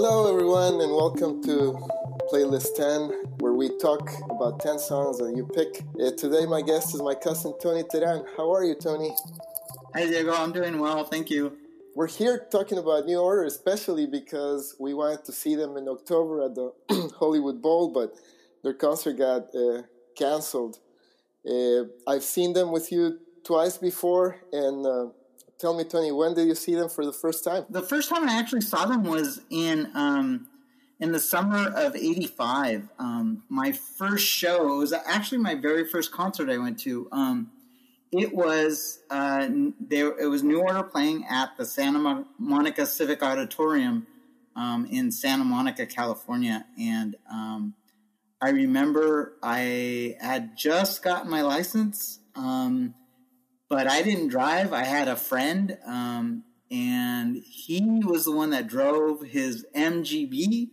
Hello, everyone, and welcome to Playlist 10, where we talk about 10 songs that you pick. Uh, today, my guest is my cousin Tony Teran. How are you, Tony? Hi, Diego. I'm doing well. Thank you. We're here talking about New Order, especially because we wanted to see them in October at the Hollywood Bowl, but their concert got uh, canceled. Uh, I've seen them with you twice before, and uh, tell me, Tony, when did you see them for the first time? The first time I actually saw them was in um, in the summer of '85. Um, my first show was actually my very first concert I went to. Um, it was uh, there. It was New Order playing at the Santa Monica Civic Auditorium um, in Santa Monica, California, and um, I remember I had just gotten my license, um, but I didn't drive. I had a friend, um, and he was the one that drove his MGB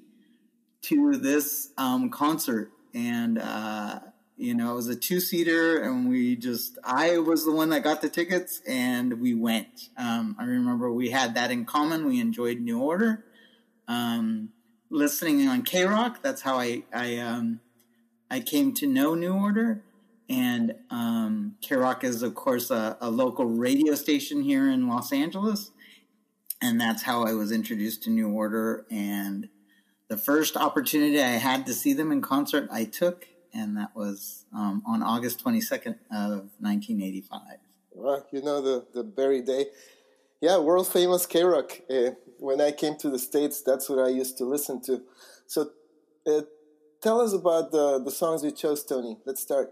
to this um, concert, and. Uh, you know, it was a two seater, and we just, I was the one that got the tickets, and we went. Um, I remember we had that in common. We enjoyed New Order. Um, listening on KROQ, that's how I, I, um, I came to know New Order. And um, KROQ is, of course, a, a local radio station here in Los Angeles. And that's how I was introduced to New Order. And the first opportunity I had to see them in concert, I took and that was um, on August 22nd of 1985. Well, you know the, the very day. Yeah, world famous KROQ. Uh, when I came to the States, that's what I used to listen to. So uh, tell us about the, the songs you chose, Tony. Let's start.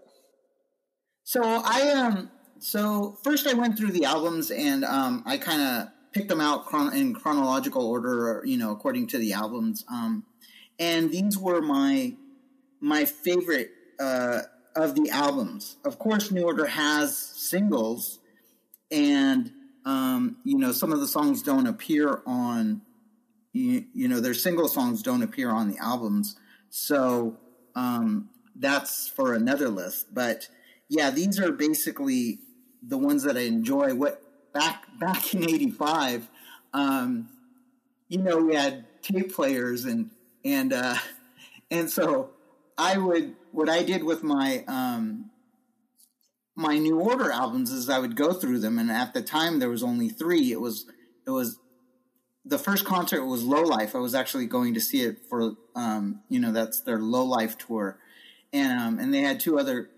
So I um so first I went through the albums and um, I kind of picked them out chron- in chronological order, you know, according to the albums. Um, and these were my my favorite uh, of the albums. Of course, New Order has singles, and um, you know some of the songs don't appear on. You, you, know their single songs don't appear on the albums, so um, that's for another list. But yeah, these are basically the ones that I enjoy. What back back in '85, um, you know, we had tape players and and uh, and so I would what I did with my um, my New Order albums is I would go through them, and at the time there was only three. It was it was the first concert was Low Life. I was actually going to see it for um, you know that's their Low Life tour, and um, and they had two other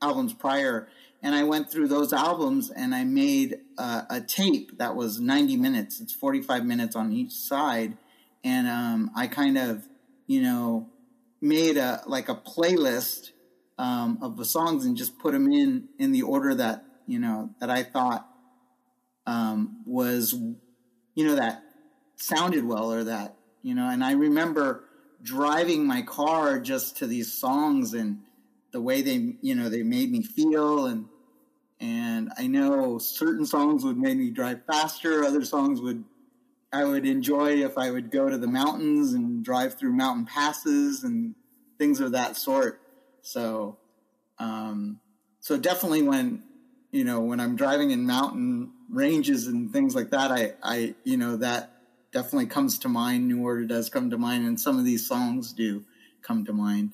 albums prior. And I went through those albums and I made uh, a tape that was 90 minutes. It's 45 minutes on each side, and um, I kind of you know made a like a playlist um, of the songs and just put them in in the order that you know that I thought um, was you know that sounded well or that you know. And I remember driving my car just to these songs and the way they you know they made me feel and and I know certain songs would make me drive faster, other songs would I would enjoy if I would go to the mountains and drive through mountain passes and things of that sort. So, um, so definitely when you know when I'm driving in mountain ranges and things like that, I, I you know that definitely comes to mind. New Order does come to mind, and some of these songs do come to mind.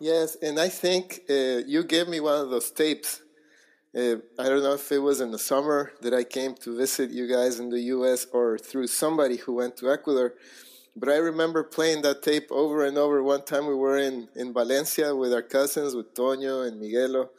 Yes, and I think uh, you gave me one of those tapes uh, I don't know if it was in the summer that I came to visit you guys in the US or through somebody who went to Ecuador. But I remember playing that tape over and over. One time we were in, in Valencia with our cousins, with Toño and Miguelo.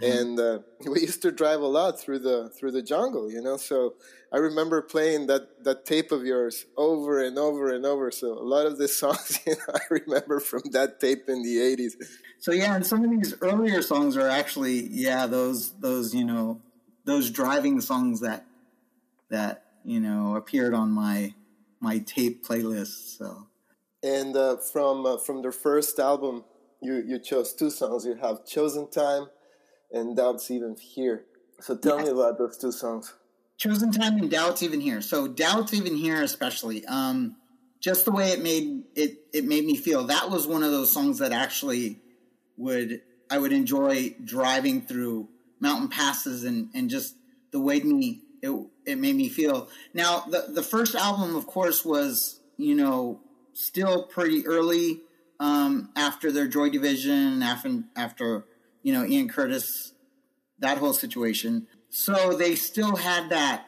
Mm-hmm. And uh, we used to drive a lot through the through the jungle, you know. So I remember playing that, that tape of yours over and over and over. So a lot of the songs you know, I remember from that tape in the '80s. So yeah, and some of these earlier songs are actually yeah those those you know those driving songs that that you know appeared on my my tape playlist. So and uh, from uh, from their first album, you you chose two songs. You have "Chosen Time" and "Doubts Even Here." So tell me about those two songs. "Chosen Time" and "Doubts Even Here." So "Doubts Even Here," especially. Um, just the way it made it it made me feel that was one of those songs that actually would I would enjoy driving through mountain passes and, and just the way me it, it made me feel. Now the the first album, of course, was you know, still pretty early um, after their Joy Division, after after you know Ian Curtis, that whole situation. So they still had that.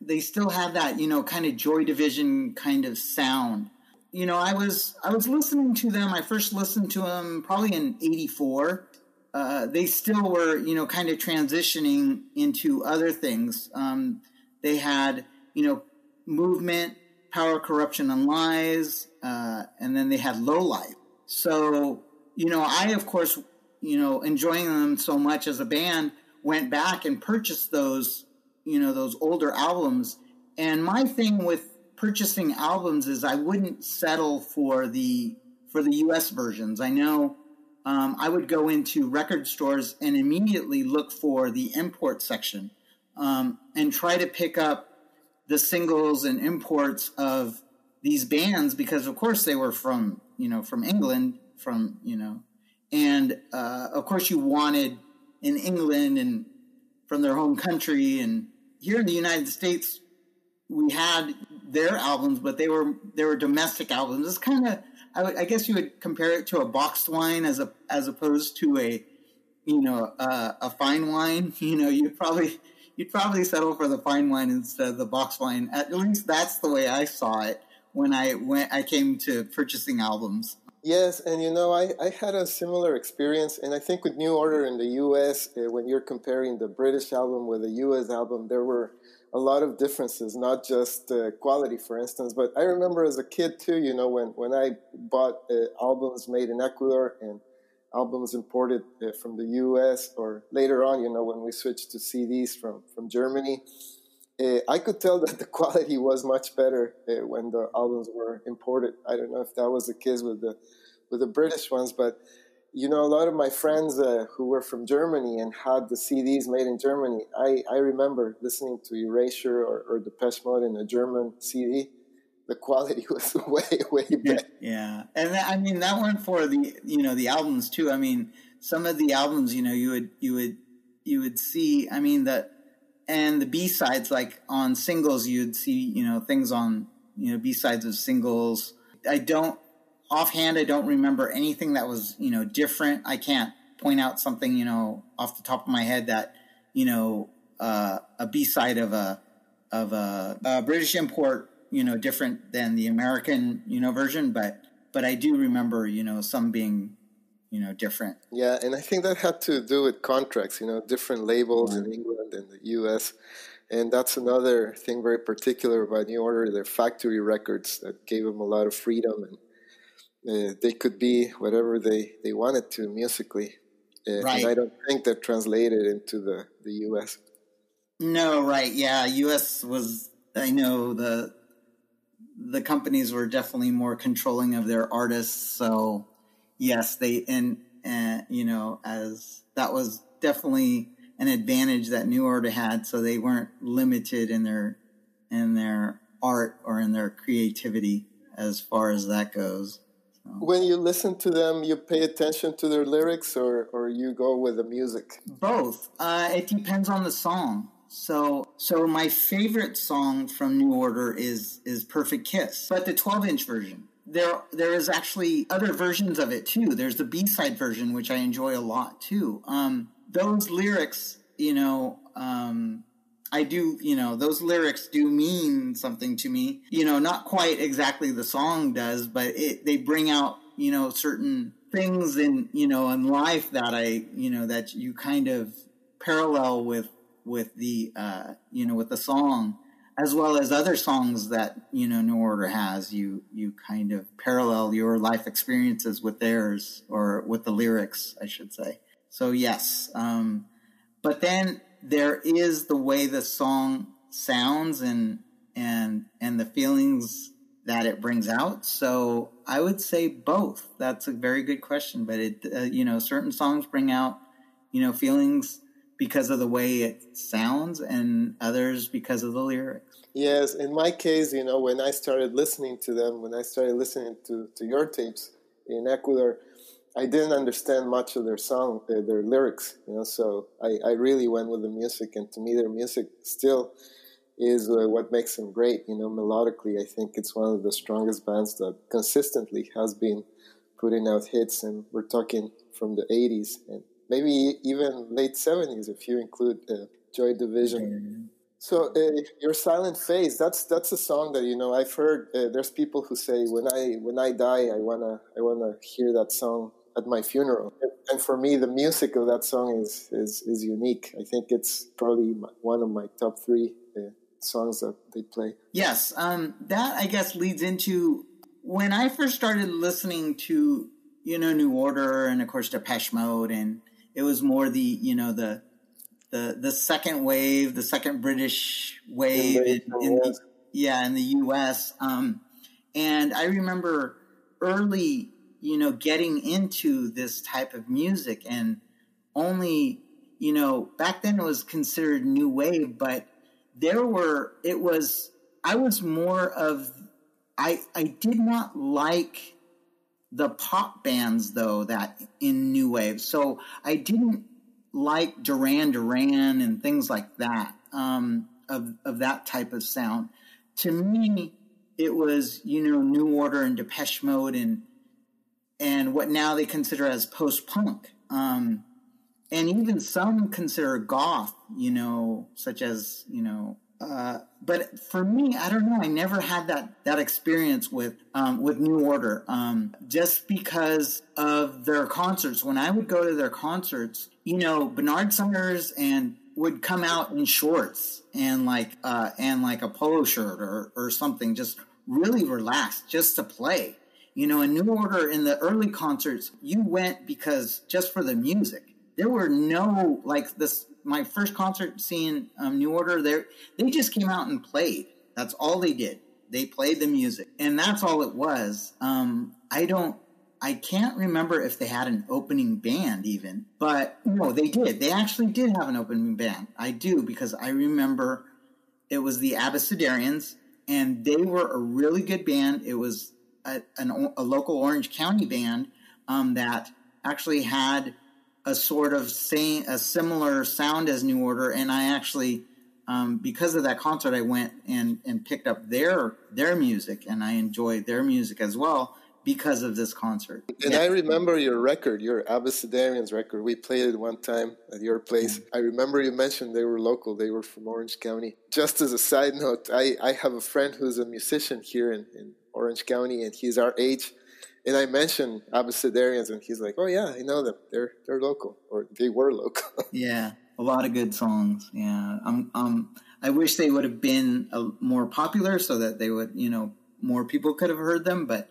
They still had that, you know, kind of Joy Division kind of sound. You know, I was I was listening to them. I first listened to them probably in '84. Uh, they still were, you know, kind of transitioning into other things. Um, they had, you know, movement, power, corruption, and lies, uh, and then they had low life. So, you know, I of course, you know, enjoying them so much as a band, went back and purchased those, you know, those older albums. And my thing with purchasing albums is I wouldn't settle for the for the U.S. versions. I know um, I would go into record stores and immediately look for the import section um, and try to pick up the singles and imports of these bands because, of course, they were from you know from England, from you know, and uh, of course you wanted in England and from their home country, and here in the United States we had their albums, but they were they were domestic albums. It's kind of I, guess you would compare it to a boxed wine as a as opposed to a you know uh, a fine wine. You know, you'd probably you'd probably settle for the fine wine instead of the box wine. At least that's the way I saw it when I went. I came to purchasing albums. Yes, and you know, I, I had a similar experience, and I think with New Order in the U.S., uh, when you're comparing the British album with the U.S. album, there were a lot of differences, not just uh, quality, for instance. But I remember as a kid too, you know, when, when I bought uh, albums made in Ecuador and albums imported from the US, or later on, you know, when we switched to CDs from, from Germany, uh, I could tell that the quality was much better uh, when the albums were imported. I don't know if that was the case with the with the British ones, but you know, a lot of my friends uh, who were from Germany and had the CDs made in Germany, I, I remember listening to Erasure or, or Depeche Mode in a German CD. The quality was way, way better. Yeah, and that, I mean that went for the you know the albums too. I mean, some of the albums, you know, you would you would you would see. I mean that, and the B sides, like on singles, you'd see you know things on you know B sides of singles. I don't offhand, I don't remember anything that was you know different. I can't point out something you know off the top of my head that you know uh, a B side of a of a, a, British import you know different than the American you know version, but but I do remember you know some being you know different. Yeah, and I think that had to do with contracts. You know, different labels mm-hmm. in England and the U.S. And that's another thing very particular about New Order, their factory records that gave them a lot of freedom and uh, they could be whatever they, they wanted to musically. Uh, right. And I don't think that translated into the, the U.S. No, right. Yeah. U.S. was, I know the, the companies were definitely more controlling of their artists. So yes, they, and, and, you know, as that was definitely an advantage that New Order had. So they weren't limited in their, in their art or in their creativity as far as that goes. When you listen to them, you pay attention to their lyrics, or or you go with the music. Both. Uh, it depends on the song. So so my favorite song from New Order is is Perfect Kiss, but the 12 inch version. There there is actually other versions of it too. There's the B side version, which I enjoy a lot too. Um, those lyrics, you know, um, I do, you know, those lyrics do mean something to me. You know, not quite exactly the song does, but it they bring out, you know, certain things in, you know, in life that I, you know, that you kind of parallel with with the uh, you know, with the song as well as other songs that, you know, New Order has. You you kind of parallel your life experiences with theirs or with the lyrics, I should say. So yes, um but then there is the way the song sounds and and and the feelings that it brings out. So I would say both. That's a very good question. But it, uh, you know, certain songs bring out, you know, feelings because of the way it sounds, and others because of the lyrics. Yes, in my case, you know, when I started listening to them, when I started listening to to your tapes in Ecuador, I didn't understand much of their song, their, their lyrics, you know. So I, I really went with the music, and to me, their music still is uh, what makes them great. You know, melodically, I think it's one of the strongest bands that consistently has been putting out hits, and we're talking from the 80s and maybe even late 70s if you include uh, Joy Division. So uh, your silent face that's that's a song that you know I've heard uh, there's people who say when I when I die I wanna I wanna hear that song at my funeral. And for me the music of that song is is, is unique. I think it's probably my, one of my top three uh, songs that they play. Yes um, that I guess leads into when I first started listening to you know New Order and of course Depeche Mode and it was more the you know the the the second wave, the second British wave in, in the, yeah in the U.S. Um, and I remember early, you know, getting into this type of music, and only you know back then it was considered new wave, but there were it was I was more of I I did not like the pop bands though that in new wave, so I didn't like Duran Duran and things like that, um, of, of that type of sound. To me, it was, you know, New Order and Depeche Mode and, and what now they consider as post punk. Um, and even some consider goth, you know, such as, you know, uh, but for me, I don't know. I never had that that experience with um, with New Order, um, just because of their concerts. When I would go to their concerts, you know, Bernard Sumners and would come out in shorts and like uh, and like a polo shirt or or something, just really relaxed, just to play. You know, in New Order in the early concerts, you went because just for the music. There were no like this my first concert seeing um, New Order, they they just came out and played. That's all they did. They played the music, and that's all it was. Um, I don't. I can't remember if they had an opening band even, but no, they did. They actually did have an opening band. I do because I remember it was the Abecedarians, and they were a really good band. It was a, an, a local Orange County band um, that actually had a sort of same a similar sound as New Order, and I actually um, because of that concert, I went and and picked up their their music, and I enjoyed their music as well because of this concert. And yeah. I remember your record, your Abecedarians record. We played it one time at your place. I remember you mentioned they were local. They were from Orange County. Just as a side note, I, I have a friend who's a musician here in, in Orange County, and he's our age and I mentioned Abecedarians, and he's like, "Oh yeah, I know them. They're they're local, or they were local." yeah, a lot of good songs. Yeah, um, um, I wish they would have been a, more popular so that they would, you know, more people could have heard them. But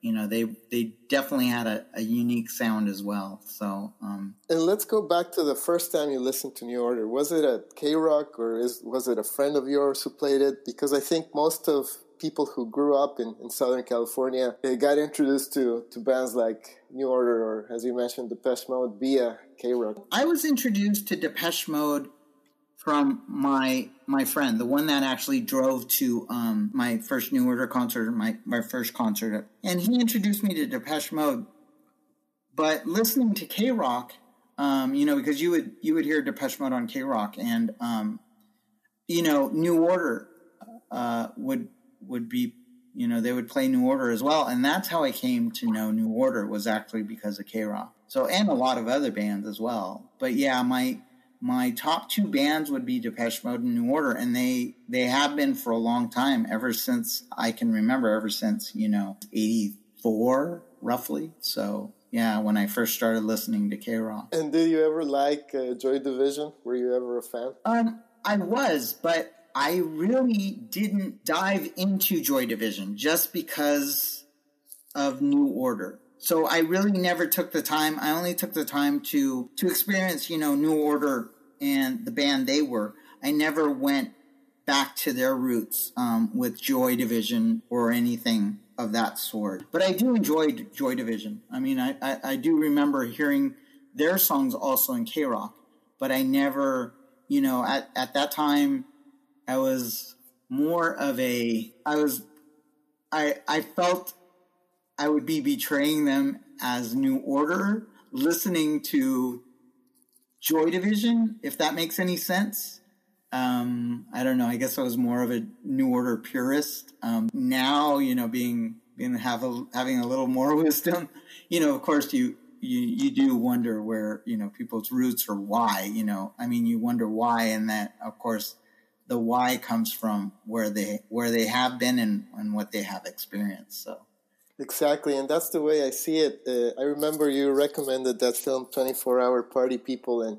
you know, they they definitely had a, a unique sound as well. So, um, and let's go back to the first time you listened to New Order. Was it at KROQ, or is was it a friend of yours who played it? Because I think most of people who grew up in, in Southern California they got introduced to, to bands like New Order or, as you mentioned, Depeche Mode via KROQ. I was introduced to Depeche Mode from my my friend, the one that actually drove to um, my first New Order concert, my, my first concert. And he introduced me to Depeche Mode. But listening to KROQ, um, you know, because you would you would hear Depeche Mode on KROQ, and um, you know, New Order uh, would would be you know they would play New Order as well, and that's how I came to know New Order was actually because of KROQ. So and a lot of other bands as well. But yeah, my my top two bands would be Depeche Mode and New Order, and they they have been for a long time, ever since I can remember, ever since you know '84 roughly. So yeah, when I first started listening to KROQ. And did you ever like uh, Joy Division? Were you ever a fan? Um, I was, but I really didn't dive into Joy Division just because of New Order. So I really never took the time. I only took the time to to experience, you know, New Order and the band they were. I never went back to their roots um, with Joy Division or anything of that sort. But I do enjoy Joy Division. I mean, I, I, I do remember hearing their songs also in KROQ, but I never, you know, at, at that time, I was more of a I was I I felt I would be betraying them as New Order, listening to Joy Division, if that makes any sense. Um, I don't know. I guess I was more of a New Order purist. Um, now, you know, being being have a, having a little more wisdom, you know, of course, you you you do wonder where you know people's roots or why. You know, I mean, you wonder why, and that of course the why comes from where they where they have been and, and what they have experienced. So exactly, and that's the way I see it. Uh, I remember you recommended that film, Twenty Four Hour Party People, and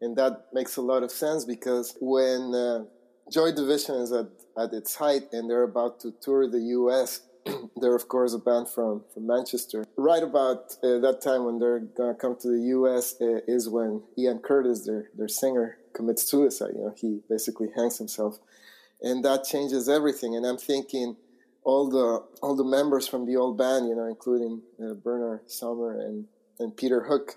and that makes a lot of sense because when uh, Joy Division is at at its height and they're about to tour the U.S. they're of course a band from, from Manchester. Right about uh, that time when they're gonna come to the U.S. Uh, is when Ian Curtis, their their singer, commits suicide. You know, he basically hangs himself, and that changes everything. And I'm thinking all the all the members from the old band, you know, including uh, Bernard Sumner and and Peter Hook,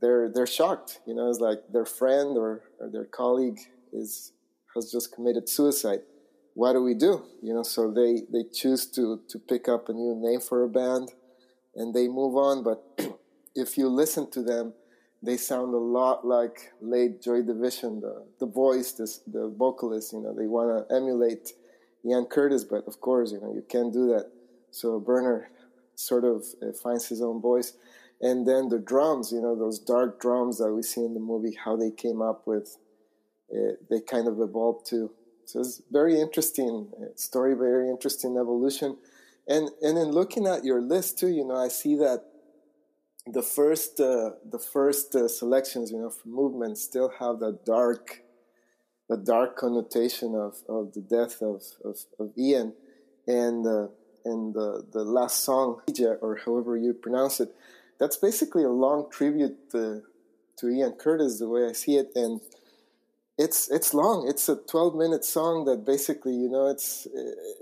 they're they're shocked. You know, it's like their friend or, or their colleague is has just committed suicide what do we do? You know, so they, they choose to, to pick up a new name for a band and they move on. But if you listen to them, they sound a lot like late Joy Division, the, the voice, this, the vocalist, you know, they want to emulate Ian Curtis, but of course, you know, you can't do that. So Bernard sort of uh, finds his own voice. And then the drums, you know, those dark drums that we see in the movie, how they came up with, uh, they kind of evolved to so it's very interesting uh, story, very interesting evolution. And and in looking at your list too, you know, I see that the first uh, the first uh, selections, you know, for movement still have that dark the dark connotation of, of the death of, of, of Ian. And uh, and the the last song or however you pronounce it that's basically a long tribute to, to Ian Curtis the way I see it. And it's it's long. It's a 12 minute song that basically, you know, it's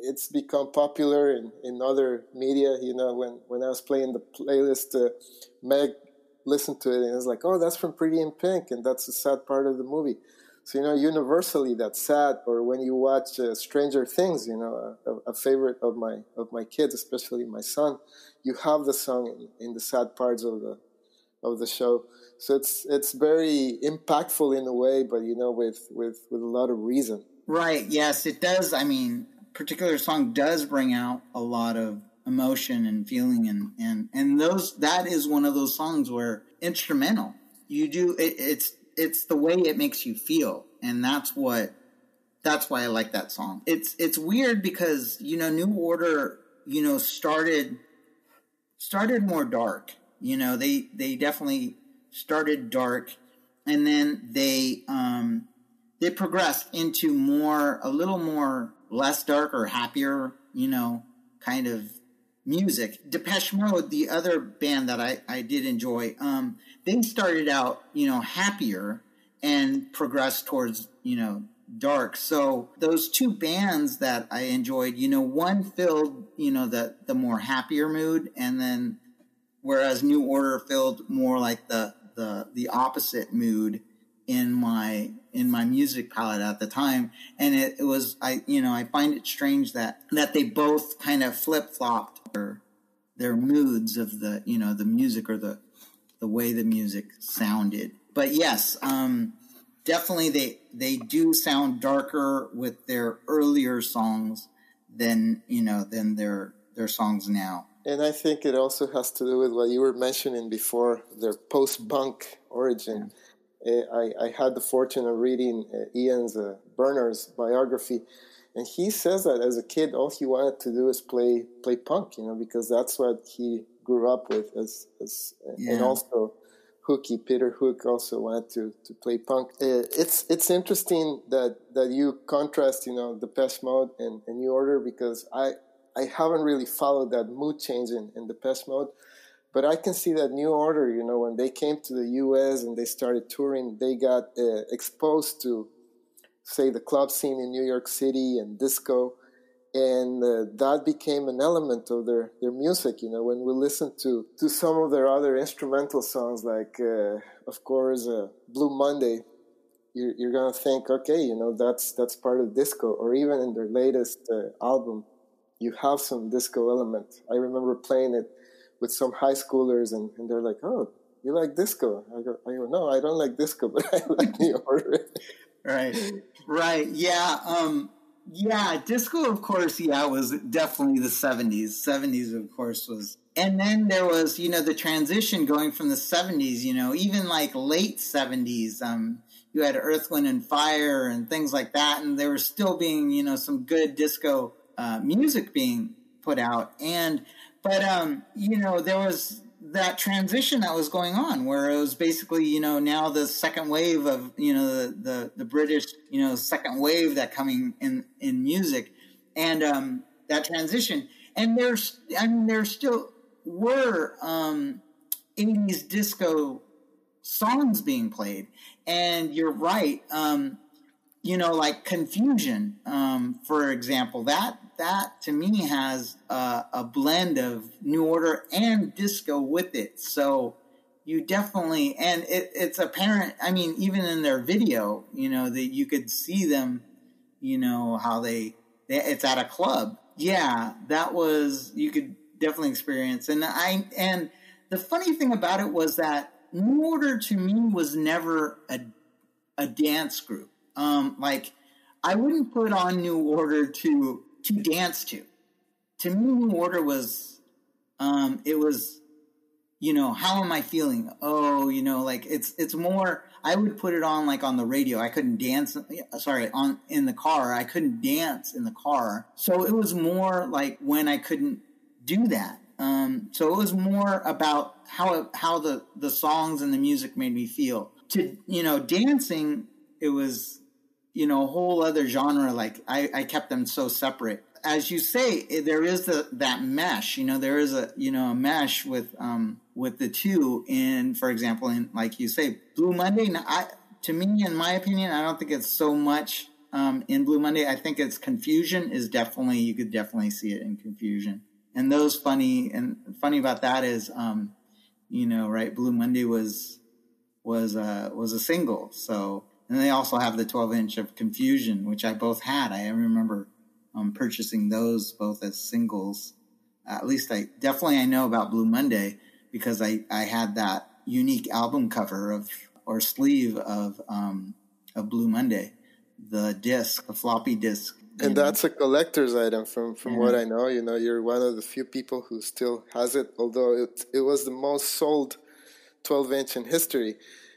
it's become popular in, in other media. You know, when when I was playing the playlist, uh, Meg listened to it and was like, "Oh, that's from Pretty in Pink," and that's a sad part of the movie. So you know, universally that's sad. Or when you watch uh, Stranger Things, you know, a, a, favorite of my of my kids, especially my son, you have the song in, in the sad parts of the of the show. So it's it's very impactful in a way, but you know, with with with a lot of reason. Right. Yes, it does. I mean, particular song does bring out a lot of emotion and feeling, and and and those that is one of those songs where instrumental. You do it, it's it's the way it makes you feel, and that's what that's why I like that song. It's it's weird because you know New Order you know started started more dark. You know they they definitely started dark, and then they um, they progressed into more a little more less dark or happier, you know, kind of music. Depeche Mode, the other band that I, I did enjoy, um, they started out, you know, happier and progressed towards, you know, dark. So those two bands that I enjoyed, you know, one filled, you know, the the more happier mood and then whereas New Order filled more like the the the opposite mood in my in my music palette at the time. And it, it was i you know i find it strange that that they both kind of flip-flopped their their moods of the you know the music or the the way the music sounded. But yes um definitely they they do sound darker with their earlier songs than you know than their their songs now and I think it also has to do with what you were mentioning before their post punk origin. Uh, I, I, had the fortune of reading uh, Ian's uh, Bernard's biography, and he says that as a kid, all he wanted to do is play play punk, you know, because that's what he grew up with. As, as yeah. and also Hooky Peter Hook also wanted to, to play punk. Uh, it's it's interesting that that you contrast, you know, Depeche Mode and, and New Order because I I haven't really followed that mood change in, in Depeche Mode, but I can see that New Order, you know, when they came to the US and they started touring, they got uh, exposed to, say, the club scene in New York City and disco. And uh, that became an element of their, their music. You know, when we listen to, to some of their other instrumental songs, like, uh, of course, uh, Blue Monday, you're, you're gonna think, okay, you know, that's that's part of disco. Or even in their latest uh, album, you have some disco element. I remember playing it with some high schoolers, and, and they're like, "Oh, you like disco?" I go, "I go, no, I don't like disco, but I like New Order." right, right. Yeah, um, yeah. Disco, of course, yeah, was definitely the '70s. '70s, of course, was, and then there was, you know, the transition going from the '70s, you know, even like late '70s. Um, you had Earth, Wind, and Fire and things like that, and there was still being, you know, some good disco uh, music being put out, and but um, you know, there was that transition that was going on where it was basically you know now the second wave of you know the the, the british you know second wave that coming in in music. And um that transition. And there's i mean there still were um 80s disco songs being played. And you're right um you know like confusion um for example that that to me has a, a blend of New Order and disco with it. So you definitely, and it, it's apparent. I mean, even in their video, you know, that you could see them, you know, how they, they, it's at a club. Yeah, that was, you could definitely experience. And I, and the funny thing about it was that New Order to me was never a, a dance group. Um, like, I wouldn't put on New Order to to dance to. To me, New Order was, um, it was, you know, how am I feeling? Oh, you know, like it's it's more. I would put it on like on the radio. I couldn't dance. Sorry, on in the car. I couldn't dance in the car. So it was more like when I couldn't do that. Um, so it was more about how how the the songs and the music made me feel. To you know, dancing. It was you know, a whole other genre. Like I, I kept them so separate. As you say, there is the, that mesh. You know, there is a you know a mesh with um with the two. In for example, in like you say, Blue Monday. I to me, in my opinion, I don't think it's so much um, in Blue Monday. I think it's confusion is definitely you could definitely see it in confusion. And those funny and funny about that is, um, you know, right? Blue Monday was was uh, was a single, so and they also have the 12 inch of Confusion, which I both had. I remember um, purchasing those both as singles. At least I definitely I know about Blue Monday because I, I had that unique album cover of or sleeve of um, of Blue Monday, the disc, the floppy disc. And that's a collector's item from from what I know. You know, you're one of the few people who still has it, although it it was the most sold 12 inch in history.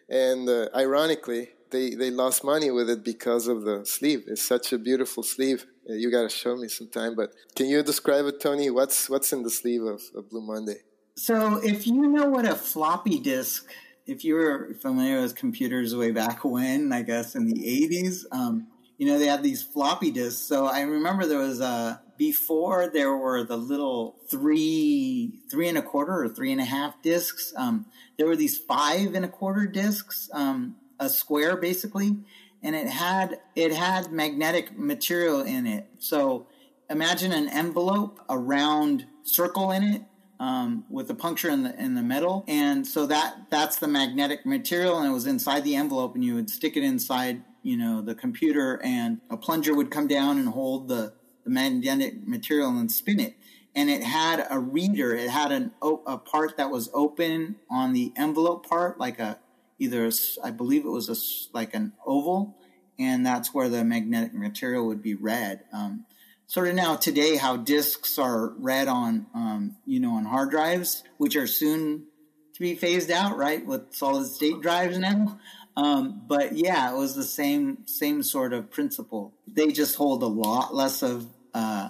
And uh, ironically, they they lost money with it because of the sleeve. It's such a beautiful sleeve. Uh, you got to show me sometime. But can you describe it, Tony? What's what's in the sleeve of, of Blue Monday? So, if you know what a floppy disk, if you were familiar with computers way back when, I guess in the '80s, um, you know they had these floppy disks. So I remember there was a before there were the little three three and a quarter or three and a half discs. Um, there were these five and a quarter discs. Um, a square basically, and it had it had magnetic material in it. So imagine an envelope, a round circle in it. Um, with a puncture in the in the metal, and so that that's the magnetic material, and it was inside the envelope, and you would stick it inside, you know, the computer, and a plunger would come down and hold the, the magnetic material and spin it, and it had a reader. It had an a part that was open on the envelope part, like a either I believe it was a, like an oval, and that's where the magnetic material would be read. Um, sort of now today, how disks are read on um, you know on hard drives, which are soon to be phased out, right, with solid state drives now. Um, but yeah, it was the same same sort of principle. They just hold a lot less of uh,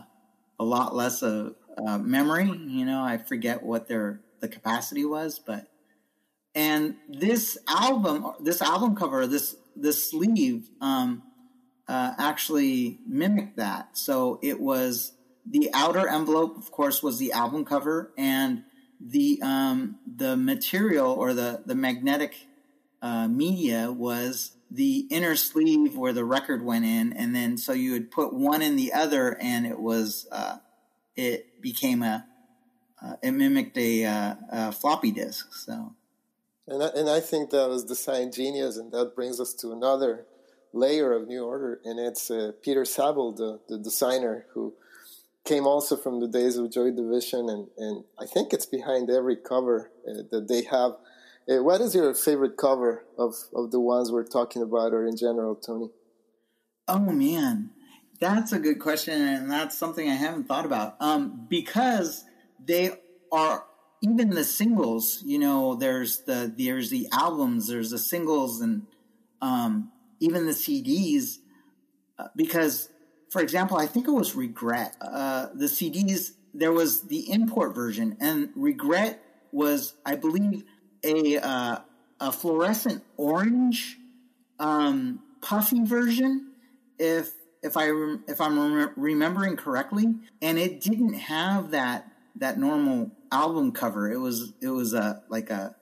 a lot less of uh, memory. You know, I forget what their the capacity was, but and this album, this album cover, this this sleeve, um, uh, actually mimicked that. So it was the outer envelope, of course, was the album cover, and the um, the material or the the magnetic uh, media was the inner sleeve where the record went in, and then so you would put one in the other, and it was uh, it became a uh, it mimicked a, uh, a floppy disk. So and I, and I think that was the design genius, and that brings us to another layer of New Order, and it's uh, Peter Saville, the, the designer, who came also from the days of Joy Division, and, and I think it's behind every cover uh, that they have. Uh, what is your favorite cover of, of the ones we're talking about, or in general, Tony? Oh man, that's a good question, and that's something I haven't thought about. Um, because they are even the singles. You know, there's the there's the albums, there's the singles, and um, even the CDs. Uh, because, for example, I think it was Regret. Uh, the CDs there was the import version, and Regret was, I believe, a uh, a fluorescent orange um, puffy version, if if I if I'm rem- remembering correctly, and it didn't have that that normal album cover. It was it was a like a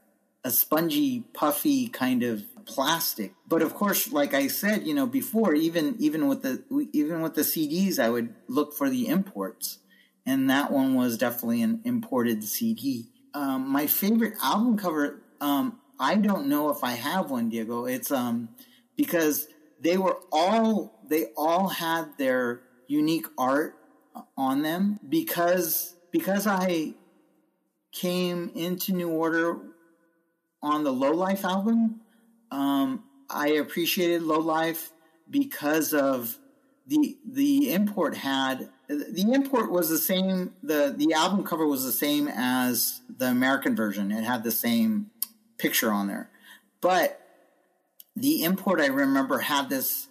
a spongy, puffy kind of plastic. But of course, like I said, you know, before even even with the even with the CDs, I would look for the imports, and that one was definitely an imported CD. Um, my favorite album cover, um, I don't know if I have one, Diego. It's um because they were all they all had their unique art on them because because I came into New Order on the Low Life album. Um, I appreciated Low Life because of the the import had the import was the same the the album cover was the same as the American version. It had the same picture on there, but the import I remember had this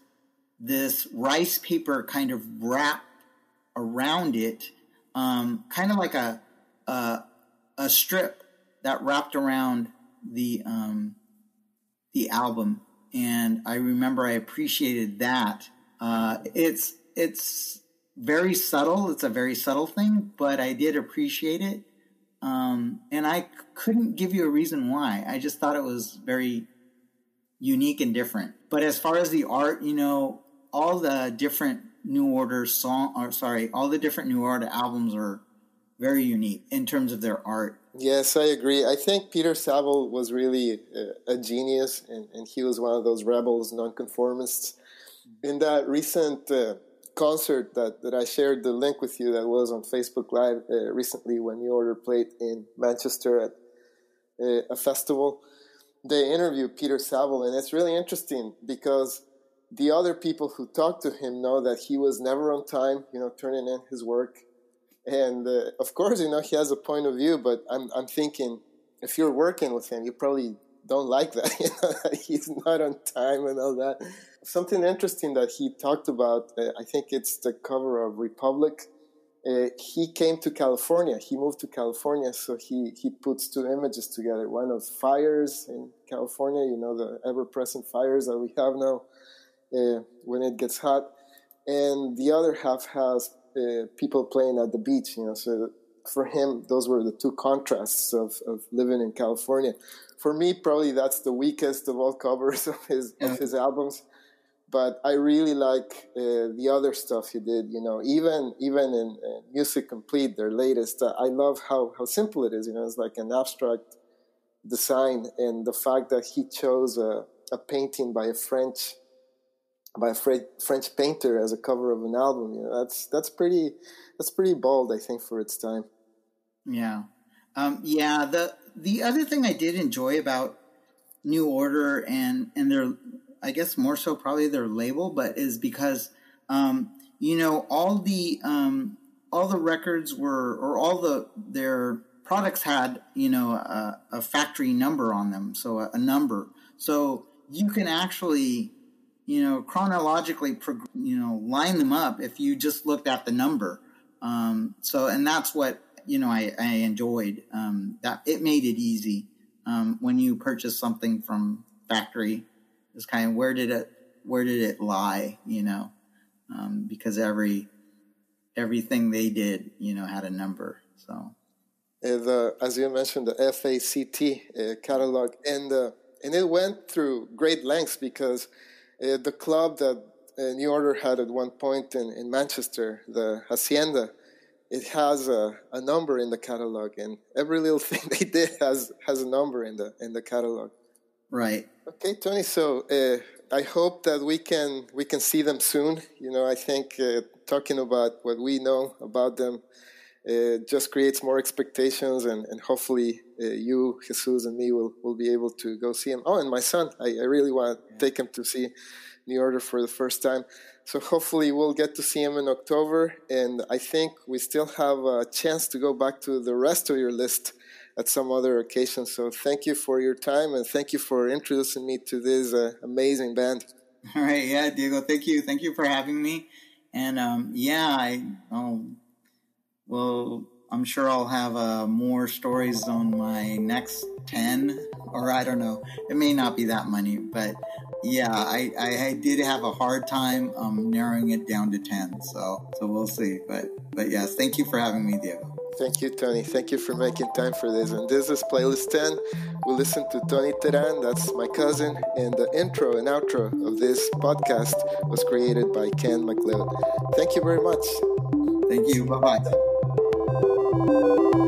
this rice paper kind of wrap around it, um, kind of like a, a, a strip that wrapped around the um, the album, and I remember I appreciated that. Uh, it's it's very subtle. It's a very subtle thing, but I did appreciate it. Um, and I couldn't give you a reason why. I just thought it was very unique and different. But as far as the art, you know, all the different New Order song, or sorry, all the different New Order albums are very unique in terms of their art. Yes, I agree. I think Peter Saville was really a, a genius, and, and, he was one of those rebels, nonconformists. In that recent uh, concert that, that I shared the link with you, that was on Facebook Live uh, recently when New Order played in Manchester at uh, a festival, they interviewed Peter Saville, and it's really interesting because the other people who talked to him know that he was never on time, you know, turning in his work. And uh, of course, you know, he has a point of view, but I'm, I'm thinking if you're working with him, you probably don't like that, you know, he's not on time and all that. Something interesting that he talked about, uh, I think it's the cover of Republic uh, he came to California. He moved to California, so he, he puts two images together. One of fires in California, you know, the ever present fires that we have now uh, when it gets hot. And the other half has uh, people playing at the beach, you know. So for him, those were the two contrasts of, of living in California. For me, probably that's the weakest of all covers of his, yeah. of his albums but I really like uh, the other stuff he did. You know, even even in uh, Music Complete, their latest, uh, I love how how simple it is. You know, it's like an abstract design, and the fact that he chose a, a painting by a French by a French painter as a cover of an album. You know, that's that's pretty that's pretty bold, I think, for its time. Yeah, um, yeah. The the other thing I did enjoy about New Order and and their I guess more so probably their label, but is because um, you know all the um, all the records were or all the their products had you know a, a factory number on them, so a, a, number. So you can actually you know chronologically you know line them up if you just looked at the number. Um, so and that's what you know I, I enjoyed um, that it made it easy um, when you purchase something from factory is kind of where did it where did it lie, you know? Um, because every everything they did, you know, had a number. So, uh, the as you mentioned, the FACT uh, catalog, and uh, and it went through great lengths because the club that uh, New Order had at one point in, in Manchester, the Hacienda, it has a, a number in the catalog, and every little thing they did has has a number in the in the catalog. Right. Okay, Tony. So uh, I hope that we can we can see them soon. You know, I think uh, talking about what we know about them uh, just creates more expectations, and, and hopefully uh, you, Jesus, and me will will be able to go see him. Oh, and my son, I, I really want to take him to see New Order for the first time. So hopefully we'll get to see him in October, and I think we still have a chance to go back to the rest of your list at some other occasion. So thank you for your time, and thank you for introducing me to this uh, amazing band. All right, yeah, Diego, thank you, thank you for having me, and um, yeah, I oh, well, I'm sure I'll have uh, more stories on my next ten, or I don't know, it may not be that many, but yeah, I, I, I did have a hard time um, narrowing it down to ten, so so we'll see, but but yes, thank you for having me, Diego. Thank you, Tony. Thank you for making time for this. And this is playlist 10. We listen to Tony Teran, that's my cousin, and the intro and outro of this podcast was created by Ken McLeod. Thank you very much. Thank you. Bye bye. Música